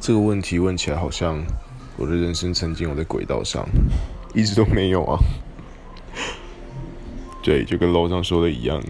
这个问题问起来好像我的人生曾经有在轨道上一直都没有啊。对就跟楼上说的一样。